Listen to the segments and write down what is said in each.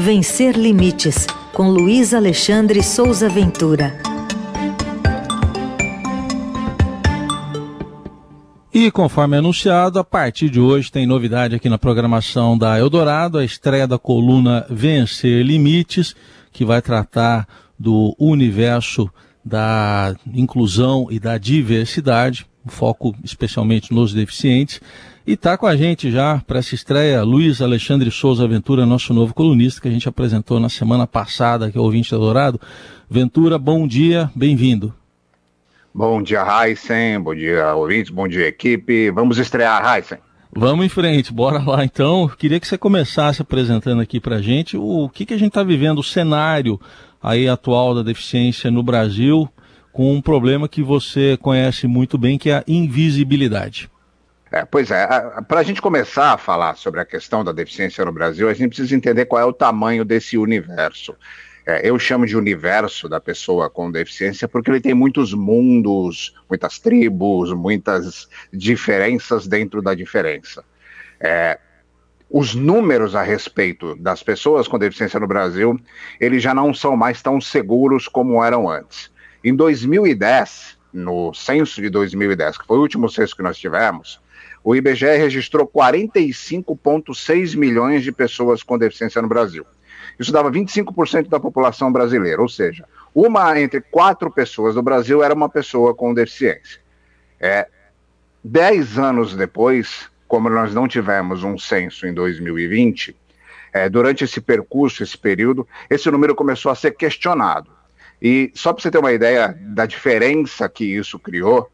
Vencer Limites, com Luiz Alexandre Souza Ventura. E conforme anunciado, a partir de hoje tem novidade aqui na programação da Eldorado, a estreia da coluna Vencer Limites, que vai tratar do universo da inclusão e da diversidade, um foco especialmente nos deficientes. E está com a gente já para essa estreia Luiz Alexandre Souza Ventura, nosso novo colunista, que a gente apresentou na semana passada, que é o ouvinte da Dourado. Ventura, bom dia, bem-vindo. Bom dia, Heisen, bom dia, ouvintes, bom dia, equipe. Vamos estrear, Heisen. Vamos em frente, bora lá então. Queria que você começasse apresentando aqui para a gente o que, que a gente está vivendo, o cenário aí atual da deficiência no Brasil, com um problema que você conhece muito bem, que é a invisibilidade. É, pois é, para a gente começar a falar sobre a questão da deficiência no Brasil, a gente precisa entender qual é o tamanho desse universo. É, eu chamo de universo da pessoa com deficiência porque ele tem muitos mundos, muitas tribos, muitas diferenças dentro da diferença. É, os números a respeito das pessoas com deficiência no Brasil, eles já não são mais tão seguros como eram antes. Em 2010, no censo de 2010, que foi o último censo que nós tivemos, o IBGE registrou 45,6 milhões de pessoas com deficiência no Brasil. Isso dava 25% da população brasileira, ou seja, uma entre quatro pessoas do Brasil era uma pessoa com deficiência. É, dez anos depois, como nós não tivemos um censo em 2020, é, durante esse percurso, esse período, esse número começou a ser questionado. E só para você ter uma ideia da diferença que isso criou,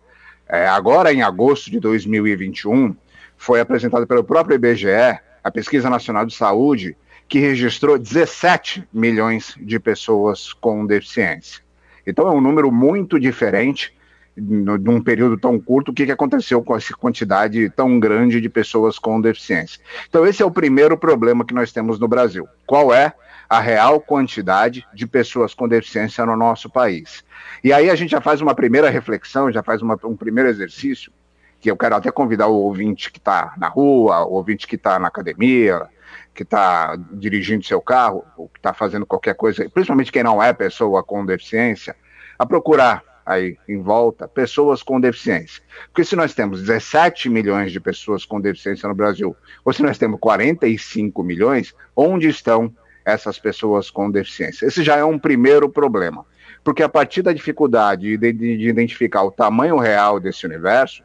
é, agora, em agosto de 2021, foi apresentada pelo próprio IBGE, a Pesquisa Nacional de Saúde, que registrou 17 milhões de pessoas com deficiência. Então, é um número muito diferente num período tão curto, o que, que aconteceu com essa quantidade tão grande de pessoas com deficiência. Então, esse é o primeiro problema que nós temos no Brasil. Qual é a real quantidade de pessoas com deficiência no nosso país? E aí a gente já faz uma primeira reflexão, já faz uma, um primeiro exercício, que eu quero até convidar o ouvinte que está na rua, o ouvinte que está na academia, que está dirigindo seu carro, ou que está fazendo qualquer coisa, principalmente quem não é pessoa com deficiência, a procurar aí em volta pessoas com deficiência. Porque se nós temos 17 milhões de pessoas com deficiência no Brasil, ou se nós temos 45 milhões, onde estão essas pessoas com deficiência? Esse já é um primeiro problema porque a partir da dificuldade de, de, de identificar o tamanho real desse universo,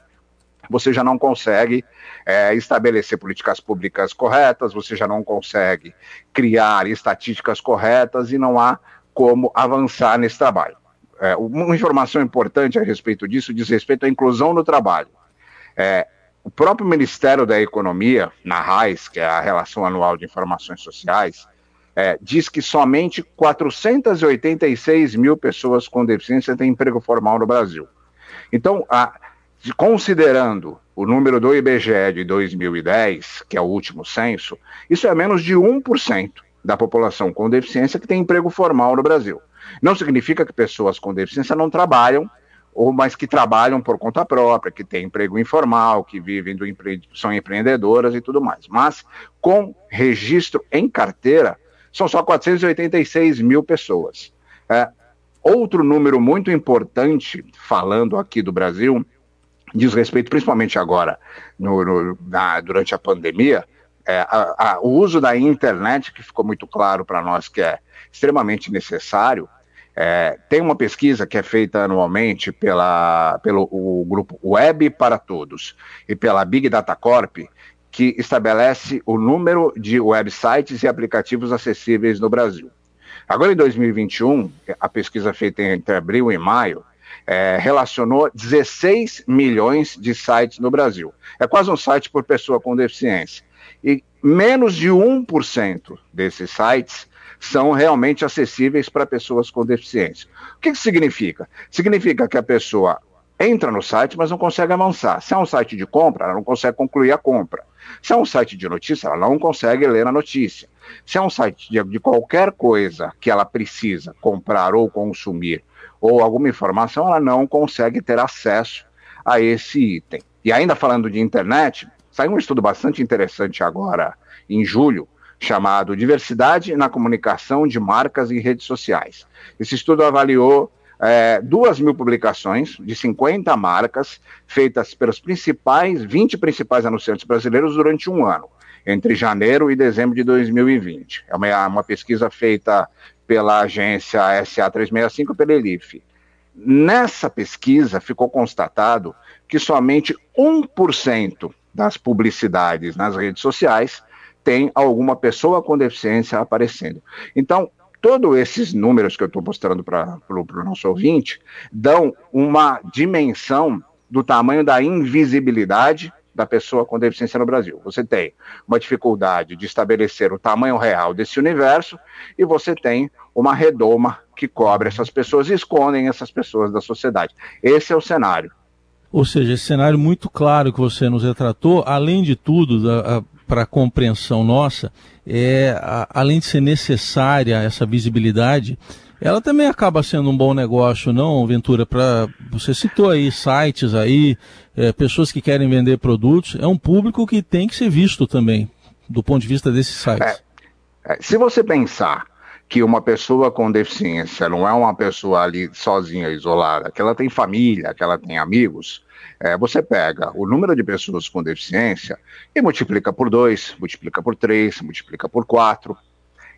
você já não consegue é, estabelecer políticas públicas corretas, você já não consegue criar estatísticas corretas e não há como avançar nesse trabalho. É, uma informação importante a respeito disso diz respeito à inclusão no trabalho. É, o próprio Ministério da Economia, na RAIS, que é a Relação Anual de Informações Sociais, é, diz que somente 486 mil pessoas com deficiência têm emprego formal no Brasil. Então, a, considerando o número do IBGE de 2010, que é o último censo, isso é menos de 1% da população com deficiência que tem emprego formal no Brasil. Não significa que pessoas com deficiência não trabalham, ou mas que trabalham por conta própria, que têm emprego informal, que vivem do empre... são empreendedoras e tudo mais. Mas com registro em carteira, são só 486 mil pessoas. É, outro número muito importante, falando aqui do Brasil, diz respeito principalmente agora, no, no, na, durante a pandemia, é, a, a, o uso da internet, que ficou muito claro para nós que é extremamente necessário. É, tem uma pesquisa que é feita anualmente pela, pelo o grupo Web para Todos e pela Big Data Corp, que estabelece o número de websites e aplicativos acessíveis no Brasil. Agora, em 2021, a pesquisa feita entre abril e maio é, relacionou 16 milhões de sites no Brasil. É quase um site por pessoa com deficiência. E menos de 1% desses sites são realmente acessíveis para pessoas com deficiência. O que isso significa? Significa que a pessoa entra no site, mas não consegue avançar. Se é um site de compra, ela não consegue concluir a compra. Se é um site de notícia, ela não consegue ler a notícia. Se é um site de, de qualquer coisa que ela precisa comprar ou consumir, ou alguma informação, ela não consegue ter acesso a esse item. E ainda falando de internet, saiu um estudo bastante interessante agora, em julho, chamado Diversidade na Comunicação de Marcas e Redes Sociais. Esse estudo avaliou é, duas mil publicações de 50 marcas feitas pelos principais, 20 principais anunciantes brasileiros durante um ano, entre janeiro e dezembro de 2020. É uma, uma pesquisa feita pela agência SA365 pela Elif. Nessa pesquisa ficou constatado que somente 1% das publicidades nas redes sociais tem alguma pessoa com deficiência aparecendo. Então, todos esses números que eu estou mostrando para o nosso ouvinte dão uma dimensão do tamanho da invisibilidade da pessoa com deficiência no Brasil. Você tem uma dificuldade de estabelecer o tamanho real desse universo e você tem uma redoma que cobre essas pessoas e escondem essas pessoas da sociedade. Esse é o cenário. Ou seja, esse cenário muito claro que você nos retratou, além de tudo, para a compreensão nossa, é, a, além de ser necessária essa visibilidade, ela também acaba sendo um bom negócio, não, Ventura? Para você citou aí sites aí, é, pessoas que querem vender produtos, é um público que tem que ser visto também, do ponto de vista desses sites. É, é, se você pensar que uma pessoa com deficiência não é uma pessoa ali sozinha, isolada, que ela tem família, que ela tem amigos, é, você pega o número de pessoas com deficiência e multiplica por dois, multiplica por três, multiplica por quatro,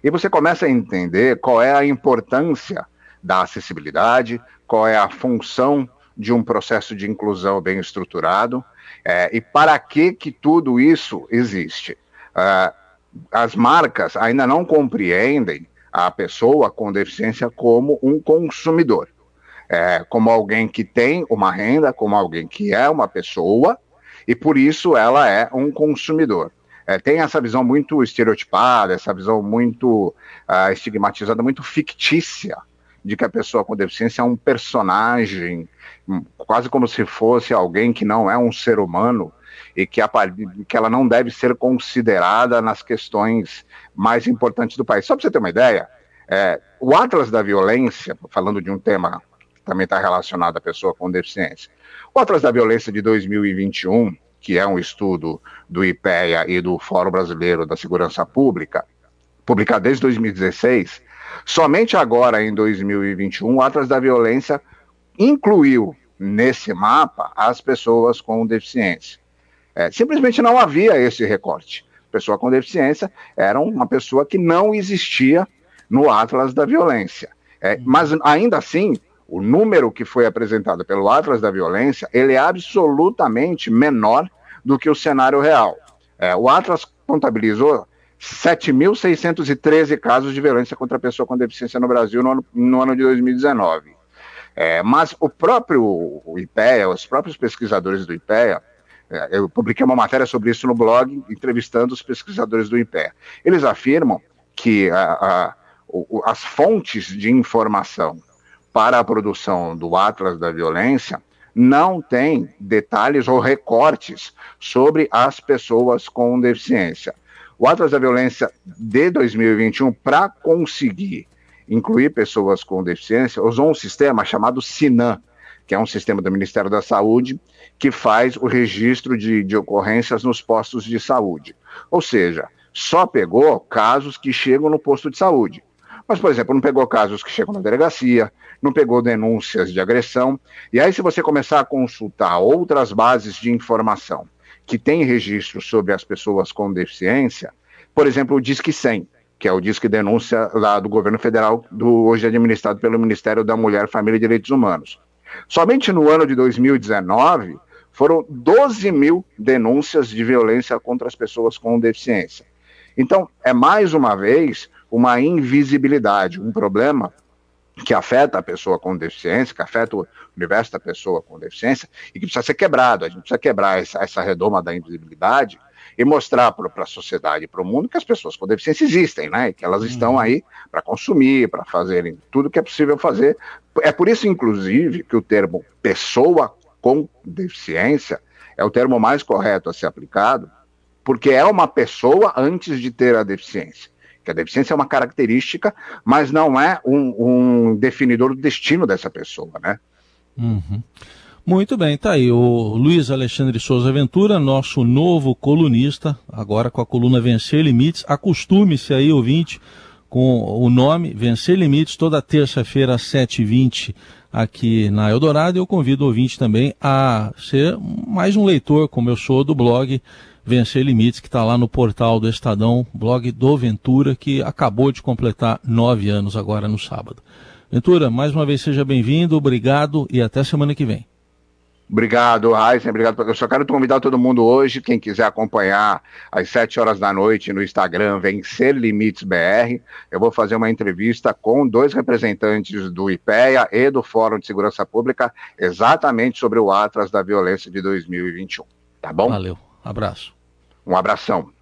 e você começa a entender qual é a importância da acessibilidade, qual é a função de um processo de inclusão bem estruturado é, e para que que tudo isso existe. Uh, as marcas ainda não compreendem a pessoa com deficiência como um consumidor, é, como alguém que tem uma renda, como alguém que é uma pessoa, e por isso ela é um consumidor. É, tem essa visão muito estereotipada, essa visão muito uh, estigmatizada, muito fictícia, de que a pessoa com deficiência é um personagem, hum, quase como se fosse alguém que não é um ser humano e que, a, que ela não deve ser considerada nas questões mais importantes do país. Só para você ter uma ideia, é, o Atlas da Violência, falando de um tema que também está relacionado à pessoa com deficiência, o Atlas da Violência de 2021, que é um estudo do IPEA e do Fórum Brasileiro da Segurança Pública, publicado desde 2016, somente agora, em 2021, o Atlas da Violência incluiu nesse mapa as pessoas com deficiência. É, simplesmente não havia esse recorte pessoa com deficiência era uma pessoa que não existia no Atlas da Violência. É, uhum. mas ainda assim, o número que foi apresentado pelo Atlas da Violência, ele é absolutamente menor do que o cenário real. É, o Atlas contabilizou 7.613 casos de violência contra a pessoa com deficiência no Brasil no ano, no ano de 2019. É, mas o próprio IPEA, os próprios pesquisadores do IPEA, eu publiquei uma matéria sobre isso no blog, entrevistando os pesquisadores do IPE. Eles afirmam que a, a, o, as fontes de informação para a produção do Atlas da Violência não têm detalhes ou recortes sobre as pessoas com deficiência. O Atlas da Violência de 2021, para conseguir incluir pessoas com deficiência, usou um sistema chamado SINAM, que é um sistema do Ministério da Saúde, que faz o registro de, de ocorrências nos postos de saúde. Ou seja, só pegou casos que chegam no posto de saúde. Mas, por exemplo, não pegou casos que chegam na delegacia, não pegou denúncias de agressão. E aí, se você começar a consultar outras bases de informação que têm registro sobre as pessoas com deficiência, por exemplo, o Disque 100, que é o Disque Denúncia lá do governo federal, do, hoje administrado pelo Ministério da Mulher, Família e Direitos Humanos. Somente no ano de 2019, foram 12 mil denúncias de violência contra as pessoas com deficiência. Então, é mais uma vez uma invisibilidade, um problema que afeta a pessoa com deficiência, que afeta o universo da pessoa com deficiência e que precisa ser quebrado. A gente precisa quebrar essa, essa redoma da invisibilidade e mostrar para a sociedade para o mundo que as pessoas com deficiência existem, né? E que elas estão uhum. aí para consumir, para fazerem tudo que é possível fazer. É por isso, inclusive, que o termo pessoa com deficiência é o termo mais correto a ser aplicado, porque é uma pessoa antes de ter a deficiência. Que a deficiência é uma característica, mas não é um, um definidor do destino dessa pessoa, né? Uhum. Muito bem, tá aí o Luiz Alexandre Souza Ventura, nosso novo colunista, agora com a coluna Vencer Limites. Acostume-se aí, ouvinte, com o nome Vencer Limites, toda terça-feira às 7h20 aqui na Eldorado. Eu convido o ouvinte também a ser mais um leitor, como eu sou, do blog Vencer Limites, que está lá no portal do Estadão, blog do Ventura, que acabou de completar nove anos agora no sábado. Ventura, mais uma vez seja bem-vindo, obrigado e até semana que vem. Obrigado, Raíssa. Obrigado. Eu só quero convidar todo mundo hoje, quem quiser acompanhar às 7 horas da noite no Instagram, Vencer Limites BR. Eu vou fazer uma entrevista com dois representantes do IPEA e do Fórum de Segurança Pública, exatamente sobre o Atlas da Violência de 2021. Tá bom? Valeu. Abraço. Um abração.